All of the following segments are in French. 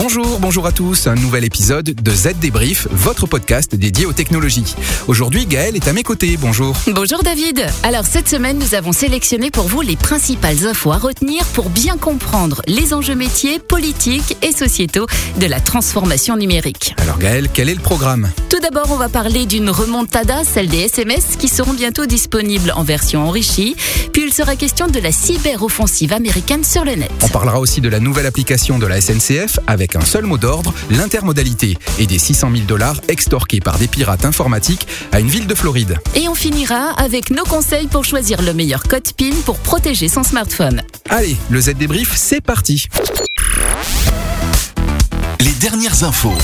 Bonjour, bonjour à tous, un nouvel épisode de Z Débrief, votre podcast dédié aux technologies. Aujourd'hui, Gaël est à mes côtés, bonjour. Bonjour David. Alors cette semaine, nous avons sélectionné pour vous les principales infos à retenir pour bien comprendre les enjeux métiers, politiques et sociétaux de la transformation numérique. Alors Gaël, quel est le programme? Tout d'abord, on va parler d'une remontada, celle des SMS, qui seront bientôt disponibles en version enrichie. Puis il sera question de la cyber-offensive américaine sur le net. On parlera aussi de la nouvelle application de la SNCF avec un seul mot d'ordre, l'intermodalité, et des 600 000 dollars extorqués par des pirates informatiques à une ville de Floride. Et on finira avec nos conseils pour choisir le meilleur code PIN pour protéger son smartphone. Allez, le Z débrief, c'est parti. Les dernières infos.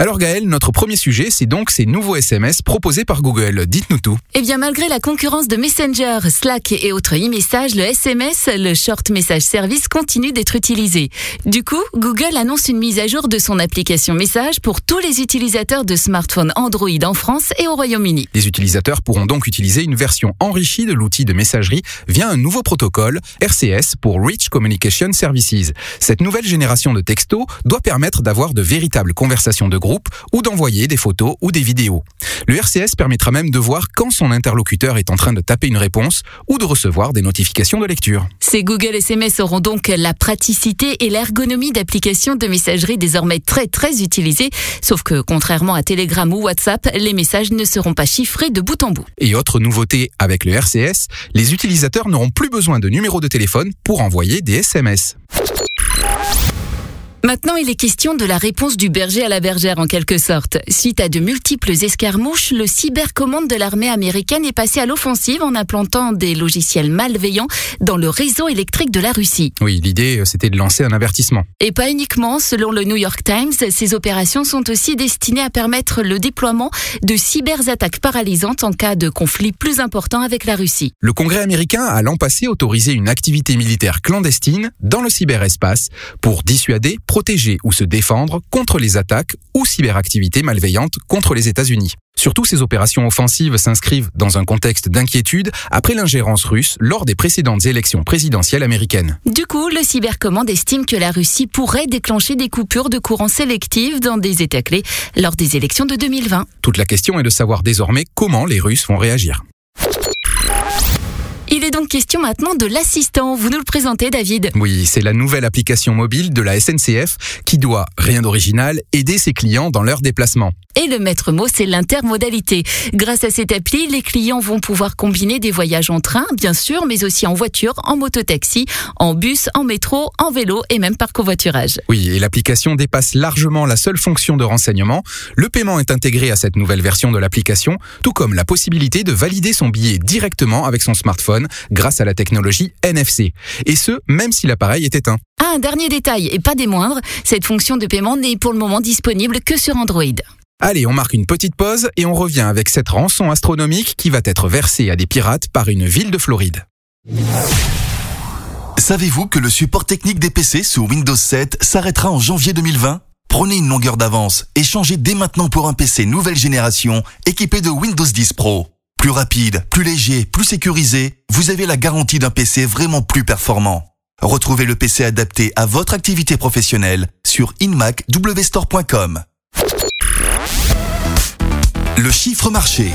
Alors Gaël, notre premier sujet, c'est donc ces nouveaux SMS proposés par Google. Dites-nous tout. Eh bien, malgré la concurrence de Messenger, Slack et autres e-messages, le SMS, le Short Message Service, continue d'être utilisé. Du coup, Google annonce une mise à jour de son application Message pour tous les utilisateurs de smartphones Android en France et au Royaume-Uni. Les utilisateurs pourront donc utiliser une version enrichie de l'outil de messagerie via un nouveau protocole, RCS pour Rich Communication Services. Cette nouvelle génération de textos doit permettre d'avoir de véritables conversations de groupe ou d'envoyer des photos ou des vidéos. Le RCS permettra même de voir quand son interlocuteur est en train de taper une réponse ou de recevoir des notifications de lecture. Ces Google SMS auront donc la praticité et l'ergonomie d'applications de messagerie désormais très très utilisées, sauf que contrairement à Telegram ou WhatsApp, les messages ne seront pas chiffrés de bout en bout. Et autre nouveauté avec le RCS, les utilisateurs n'auront plus besoin de numéro de téléphone pour envoyer des SMS. Maintenant, il est question de la réponse du berger à la bergère en quelque sorte. Suite à de multiples escarmouches, le cybercommande de l'armée américaine est passé à l'offensive en implantant des logiciels malveillants dans le réseau électrique de la Russie. Oui, l'idée, c'était de lancer un avertissement. Et pas uniquement, selon le New York Times, ces opérations sont aussi destinées à permettre le déploiement de cyberattaques paralysantes en cas de conflit plus important avec la Russie. Le Congrès américain a l'an passé autorisé une activité militaire clandestine dans le cyberespace pour dissuader, protéger ou se défendre contre les attaques ou cyberactivités malveillantes contre les États-Unis. Surtout, ces opérations offensives s'inscrivent dans un contexte d'inquiétude après l'ingérence russe lors des précédentes élections présidentielles américaines. Du coup, le cybercommande estime que la Russie pourrait déclencher des coupures de courant sélectives dans des États clés lors des élections de 2020. Toute la question est de savoir désormais comment les Russes vont réagir. Il est donc question maintenant de l'assistant. Vous nous le présentez, David Oui, c'est la nouvelle application mobile de la SNCF qui doit, rien d'original, aider ses clients dans leurs déplacements. Et le maître mot, c'est l'intermodalité. Grâce à cette appli, les clients vont pouvoir combiner des voyages en train, bien sûr, mais aussi en voiture, en mototaxi, en bus, en métro, en vélo et même par covoiturage. Oui, et l'application dépasse largement la seule fonction de renseignement. Le paiement est intégré à cette nouvelle version de l'application, tout comme la possibilité de valider son billet directement avec son smartphone grâce à la technologie NFC. Et ce, même si l'appareil est éteint. Ah, un dernier détail, et pas des moindres, cette fonction de paiement n'est pour le moment disponible que sur Android. Allez, on marque une petite pause et on revient avec cette rançon astronomique qui va être versée à des pirates par une ville de Floride. Savez-vous que le support technique des PC sous Windows 7 s'arrêtera en janvier 2020 Prenez une longueur d'avance et changez dès maintenant pour un PC nouvelle génération équipé de Windows 10 Pro. Plus rapide, plus léger, plus sécurisé, vous avez la garantie d'un PC vraiment plus performant. Retrouvez le PC adapté à votre activité professionnelle sur inmacwstore.com. Le chiffre marché.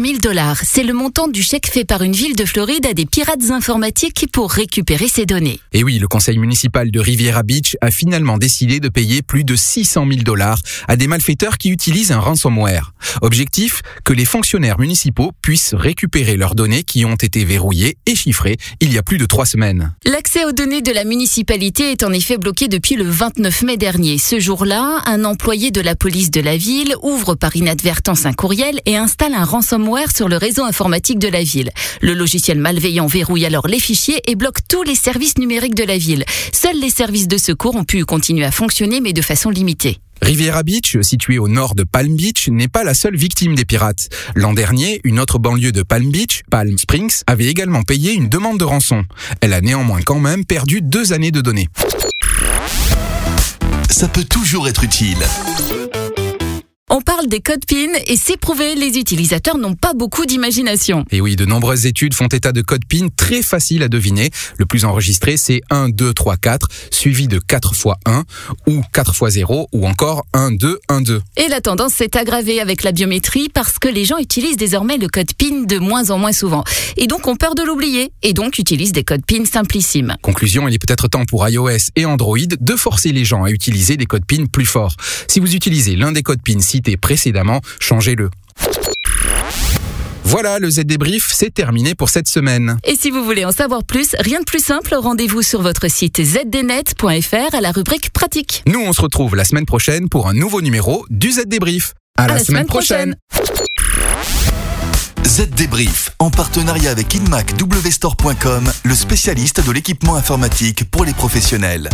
600 000 dollars, c'est le montant du chèque fait par une ville de Floride à des pirates informatiques pour récupérer ces données. Et oui, le conseil municipal de Riviera Beach a finalement décidé de payer plus de 600 000 dollars à des malfaiteurs qui utilisent un ransomware. Objectif, que les fonctionnaires municipaux puissent récupérer leurs données qui ont été verrouillées et chiffrées il y a plus de trois semaines. L'accès aux données de la municipalité est en effet bloqué depuis le 29 mai dernier. Ce jour-là, un employé de la police de la ville ouvre par inadvertance un courriel et installe un ransomware sur le réseau informatique de la ville. Le logiciel malveillant verrouille alors les fichiers et bloque tous les services numériques de la ville. Seuls les services de secours ont pu continuer à fonctionner mais de façon limitée. Riviera Beach, située au nord de Palm Beach, n'est pas la seule victime des pirates. L'an dernier, une autre banlieue de Palm Beach, Palm Springs, avait également payé une demande de rançon. Elle a néanmoins quand même perdu deux années de données. Ça peut toujours être utile. On parle des codes PIN et c'est prouvé, les utilisateurs n'ont pas beaucoup d'imagination. Et oui, de nombreuses études font état de codes PIN très faciles à deviner. Le plus enregistré, c'est 1, 2, 3, 4, suivi de 4 fois 1, ou 4 fois 0, ou encore 1, 2, 1, 2. Et la tendance s'est aggravée avec la biométrie parce que les gens utilisent désormais le code PIN de moins en moins souvent. Et donc ont peur de l'oublier, et donc utilisent des codes PIN simplissimes. Conclusion, il est peut-être temps pour iOS et Android de forcer les gens à utiliser des codes PIN plus forts. Si vous utilisez l'un des codes PIN précédemment, changez-le. Voilà, le Z débrief, c'est terminé pour cette semaine. Et si vous voulez en savoir plus, rien de plus simple, rendez-vous sur votre site zdnet.fr à la rubrique pratique. Nous, on se retrouve la semaine prochaine pour un nouveau numéro du Z débrief. À, la, semaine, prochaine. Z Débrief, en partenariat avec InMac WStore.com, le spécialiste de l'équipement informatique pour les professionnels.